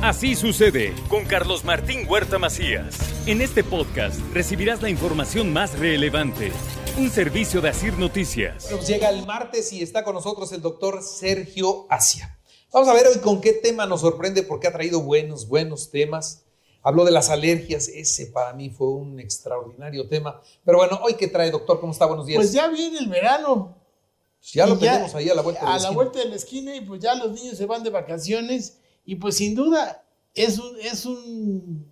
Así sucede con Carlos Martín Huerta Macías. En este podcast recibirás la información más relevante. Un servicio de Asir Noticias. Nos llega el martes y está con nosotros el doctor Sergio Asia. Vamos a ver hoy con qué tema nos sorprende porque ha traído buenos, buenos temas. Habló de las alergias, ese para mí fue un extraordinario tema. Pero bueno, hoy qué trae, doctor, ¿cómo está? Buenos días. Pues ya viene el verano. Ya lo tenemos ahí a la vuelta de la A esquina. la vuelta de la esquina y pues ya los niños se van de vacaciones y pues sin duda es, un, es un,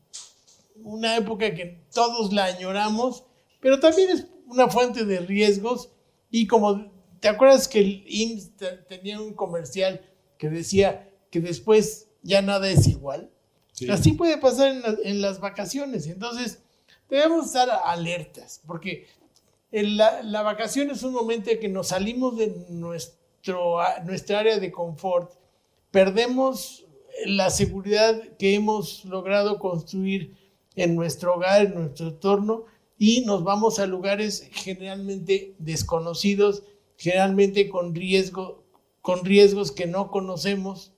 una época que todos la añoramos, pero también es una fuente de riesgos y como te acuerdas que el IMSS te- tenía un comercial que decía que después ya nada es igual. Así puede pasar en, la- en las vacaciones. Entonces, debemos estar alertas, porque en la, la vacación es un momento en que nos salimos de nuestro, nuestra área de confort, perdemos la seguridad que hemos logrado construir en nuestro hogar, en nuestro entorno, y nos vamos a lugares generalmente desconocidos, generalmente con, riesgo, con riesgos que no conocemos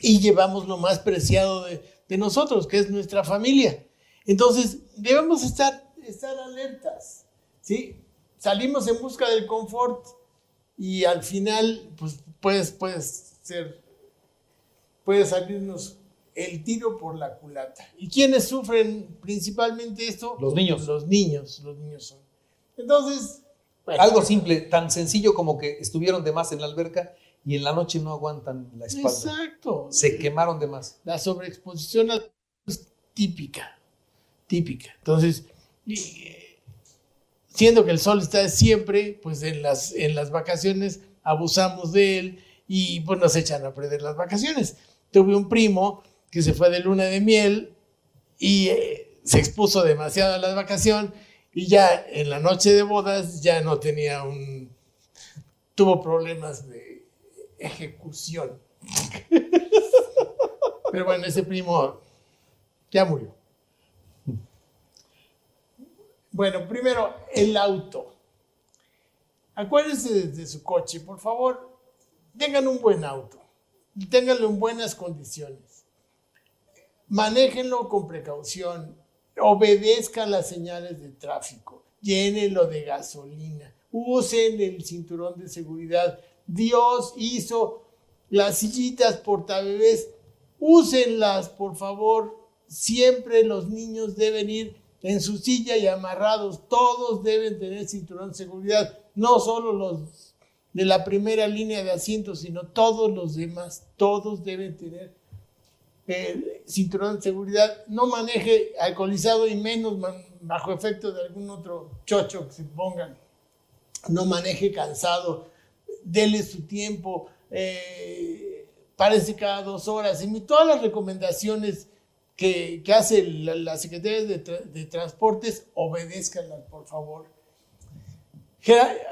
y llevamos lo más preciado de, nosotros, que es nuestra familia. Entonces, debemos estar, estar alertas, ¿sí? Salimos en busca del confort y al final, pues, puedes, puedes ser, puede salirnos el tiro por la culata. ¿Y quiénes sufren principalmente esto? Los niños. Los niños, los niños son. Entonces, bueno, Algo simple, tan sencillo como que estuvieron de más en la alberca y en la noche no aguantan la espalda. Exacto. Se quemaron de más. La sobreexposición es típica, típica. Entonces, eh, siendo que el sol está siempre, pues en las, en las vacaciones abusamos de él y pues nos echan a perder las vacaciones. Tuve un primo que se fue de luna de miel y eh, se expuso demasiado a la vacación y ya en la noche de bodas ya no tenía un... tuvo problemas de ejecución. Pero bueno, ese primo ya murió. Bueno, primero, el auto. Acuérdense de, de su coche, por favor, tengan un buen auto, ténganlo en buenas condiciones. Manéjenlo con precaución, obedezcan las señales de tráfico, llénenlo de gasolina, usen el cinturón de seguridad. Dios hizo las sillitas portabebés, úsenlas, por favor. Siempre los niños deben ir en su silla y amarrados. Todos deben tener cinturón de seguridad, no solo los de la primera línea de asientos, sino todos los demás. Todos deben tener eh, cinturón de seguridad. No maneje alcoholizado y menos bajo efecto de algún otro chocho que se pongan. No maneje cansado. Dele su tiempo. Eh, párese cada dos horas. Y todas las recomendaciones que, hace la, la Secretaría de, de Transportes, obedézcanlas, por favor.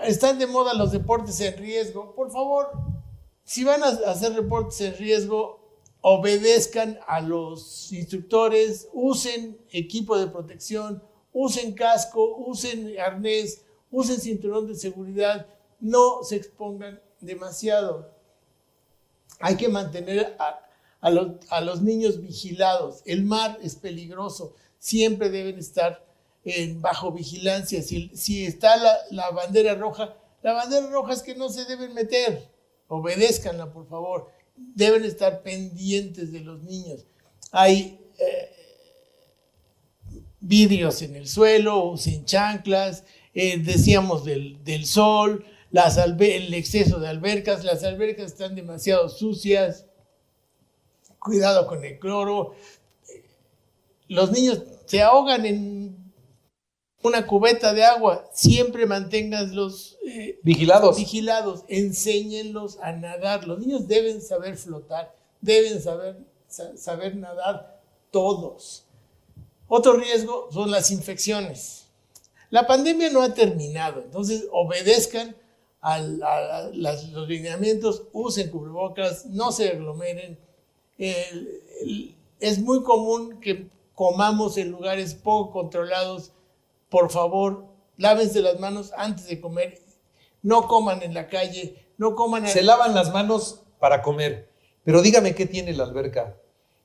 Están de moda los deportes en riesgo. Por favor, si van a hacer deportes en riesgo, obedezcan a los instructores, usen equipo de protección, usen casco, usen arnés, usen cinturón de seguridad, no se expongan demasiado. Hay que mantener a los, a los niños vigilados. El mar es peligroso, siempre deben estar en bajo vigilancia. Si, está la, bandera roja, la bandera roja es que no se deben meter. Obedézcanla, por favor. Deben estar pendientes de los niños. Hay eh, vidrios en el suelo, usen chanclas, eh, decíamos del, sol, el exceso de albercas, las albercas están demasiado sucias, cuidado con el cloro. Los niños se ahogan en una cubeta de agua, siempre manténganlos eh, Vigilados. vigilados, enséñenlos a nadar. Los niños deben saber flotar, deben saber, sa- saber nadar todos. Otro riesgo son las infecciones. La pandemia no ha terminado, entonces obedezcan a, a las- los lineamientos, usen cubrebocas, no se aglomeren. El- el- es muy común que comamos en lugares poco controlados. Por favor, lávense las manos antes de comer. No coman en la calle, no coman... Se lavan las manos para comer. Pero dígame qué tiene la alberca.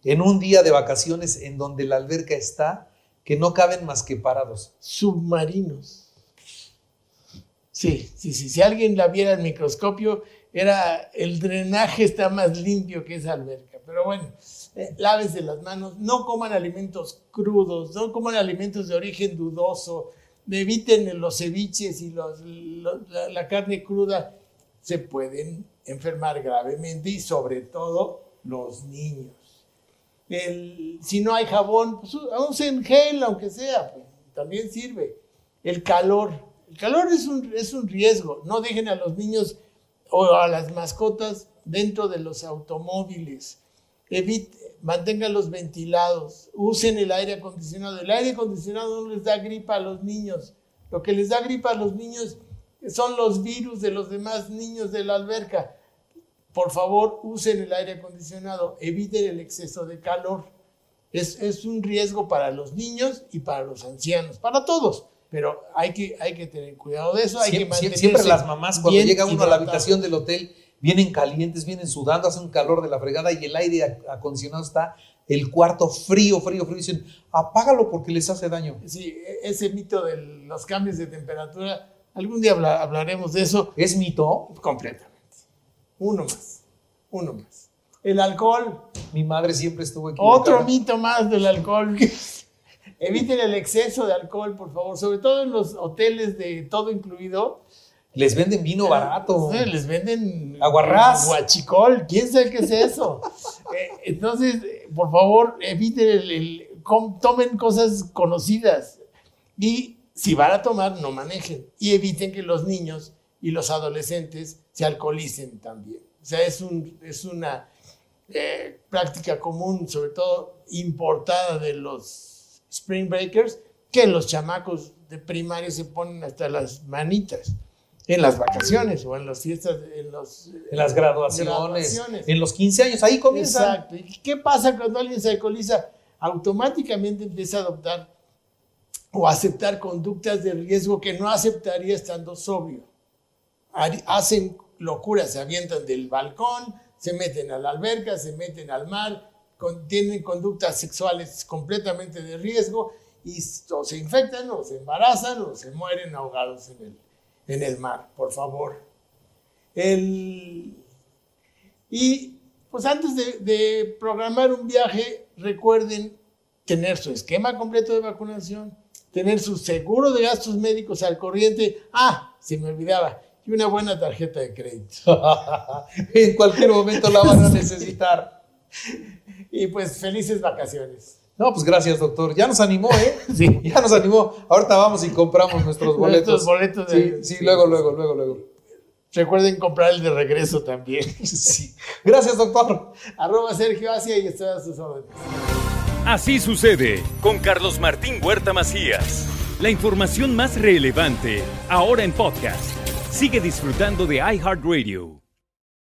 en un día de vacaciones en donde la alberca está, que no caben más que parados. Submarinos. Sí, sí, sí. Si alguien la viera al microscopio, era el drenaje está más limpio que esa alberca. Pero bueno, eh, lávese las manos, no coman alimentos crudos, no coman alimentos de origen dudoso, eviten los ceviches y la, carne cruda. Se pueden enfermar gravemente y sobre todo los niños. Si no hay jabón, pues usen gel, aunque sea, pues, también sirve. El calor. El calor es un riesgo. No dejen a los niños o a las mascotas dentro de los automóviles. Evite, manténganlos ventilados. Usen el aire acondicionado. El aire acondicionado no les da gripa a los niños. Lo que les da gripa a los niños son los virus de los demás niños de la alberca por favor, usen el aire acondicionado, eviten el exceso de calor. Es, es, un riesgo para los niños y para los ancianos, para todos. Pero hay que, hay que tener cuidado de eso. Hay siempre, que siempre las mamás, cuando llega uno a la habitación del hotel, vienen calientes, vienen sudando, hace un calor de la fregada y el aire acondicionado está el cuarto frío, frío, frío. Dicen, apágalo porque les hace daño. Sí, e, ese mito de los cambios de temperatura, algún día hablaremos de eso. ¿Es mito? Completamente. Uno más. Uno más. El alcohol. Mi madre siempre estuvo equivocada. Otro mito más del alcohol. Eviten el exceso de alcohol, por favor. Sobre todo en los hoteles de todo incluido. Les venden vino barato. les venden aguarrás. Guachicol. ¿Quién sabe qué es eso? Eh, entonces, por favor, eviten el, tomen cosas conocidas. Y si van a tomar, no manejen. Y eviten que los niños y los adolescentes se alcoholicen también. O sea, es, un, es una eh, práctica común, sobre todo importada de los Spring Breakers, que los chamacos de primaria se ponen hasta las manitas en las vacaciones o en las fiestas, en, los, en las graduaciones, en los 15 años, ahí comienza. Exacto. ¿Y qué pasa cuando alguien se alcoholiza? Automáticamente empieza a adoptar o aceptar conductas de riesgo que no aceptaría estando sobrio. Hacen locuras, se avientan del balcón, se meten a la alberca, se meten al mar, tienen conductas sexuales completamente de riesgo y o se infectan o se embarazan o se mueren ahogados en el, en el mar, por favor. El, y pues antes de, de programar un viaje, recuerden tener su esquema completo de vacunación, tener su seguro de gastos médicos al corriente. Ah, se me olvidaba, y una buena tarjeta de crédito. en cualquier momento la van a necesitar. y pues felices vacaciones. No, pues gracias, doctor. Ya nos animó, ¿eh? Sí. Ya nos animó. Ahorita vamos y compramos nuestros boletos. Nuestros boletos de... sí, sí, luego, luego, luego, luego. Recuerden comprar el de regreso también. Sí. Gracias, doctor. Arroba Sergio Asia y estoy a sus órdenes. Así sucede con Carlos Martín Huerta Macías. La información más relevante, ahora en podcast. Sigue disfrutando de iHeartRadio.